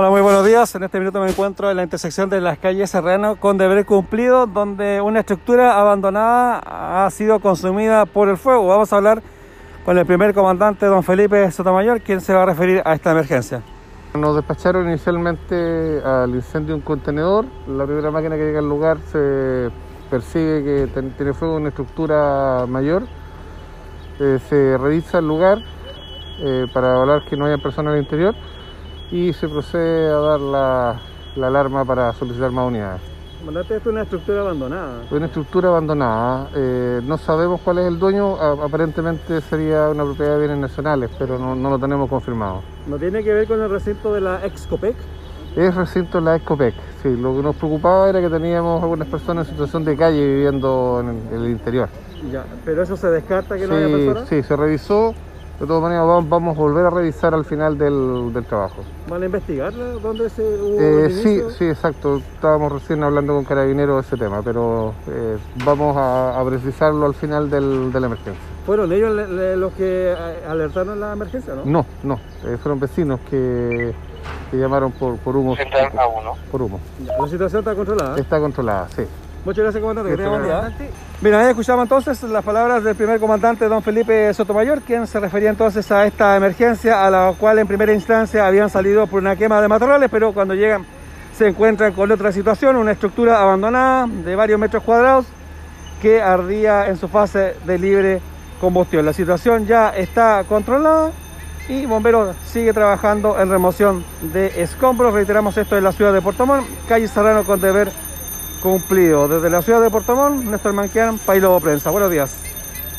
Hola, muy buenos días. En este minuto me encuentro en la intersección de las calles Serrano con Deber Cumplido, donde una estructura abandonada ha sido consumida por el fuego. Vamos a hablar con el primer comandante, don Felipe Sotomayor, quien se va a referir a esta emergencia. Nos despacharon inicialmente al incendio de un contenedor. La primera máquina que llega al lugar se percibe que tiene fuego en una estructura mayor. Eh, se revisa el lugar eh, para evaluar que no haya personas al interior y se procede a dar la, alarma para solicitar más unidades. Comandante, esto es una estructura abandonada. Una estructura abandonada. Eh, no sabemos cuál es el dueño. aparentemente sería una propiedad de bienes nacionales, pero no, lo tenemos confirmado. ¿No tiene que ver con el recinto de la Excopec? Es recinto de la Excopec, sí. Lo que nos preocupaba era que teníamos algunas personas en situación de calle viviendo en el, interior. Ya, pero eso se descarta que no haya personas. Sí, se revisó de todas maneras, vamos, a volver a revisar al final del, trabajo. ¿Van a investigar dónde se hubo eh, Sí, sí, exacto. Estábamos recién hablando con Carabineros de ese tema, pero eh, vamos a, precisarlo al final de la emergencia. ¿Fueron ellos los que eh, alertaron la emergencia, no? No, no. fueron vecinos que, llamaron por, por humo. Por humo. ¿La situación está controlada? Está controlada, sí. Muchas gracias, comandante. Que buen día. Bien, ahí escuchamos entonces las palabras del primer comandante, don Felipe Sotomayor, quien se refería entonces a esta emergencia, a la cual en primera instancia habían salido por una quema de matorrales, pero cuando llegan se encuentran con otra situación, una estructura abandonada de varios metros cuadrados que ardía en su fase de libre combustión. La situación ya está controlada y Bomberos sigue trabajando en remoción de escombros. Reiteramos esto en la ciudad de Puerto Montt, calle Serrano con deber cumplido. Desde la ciudad de Montt, Néstor Manquian, Pailobo Prensa. Buenos días.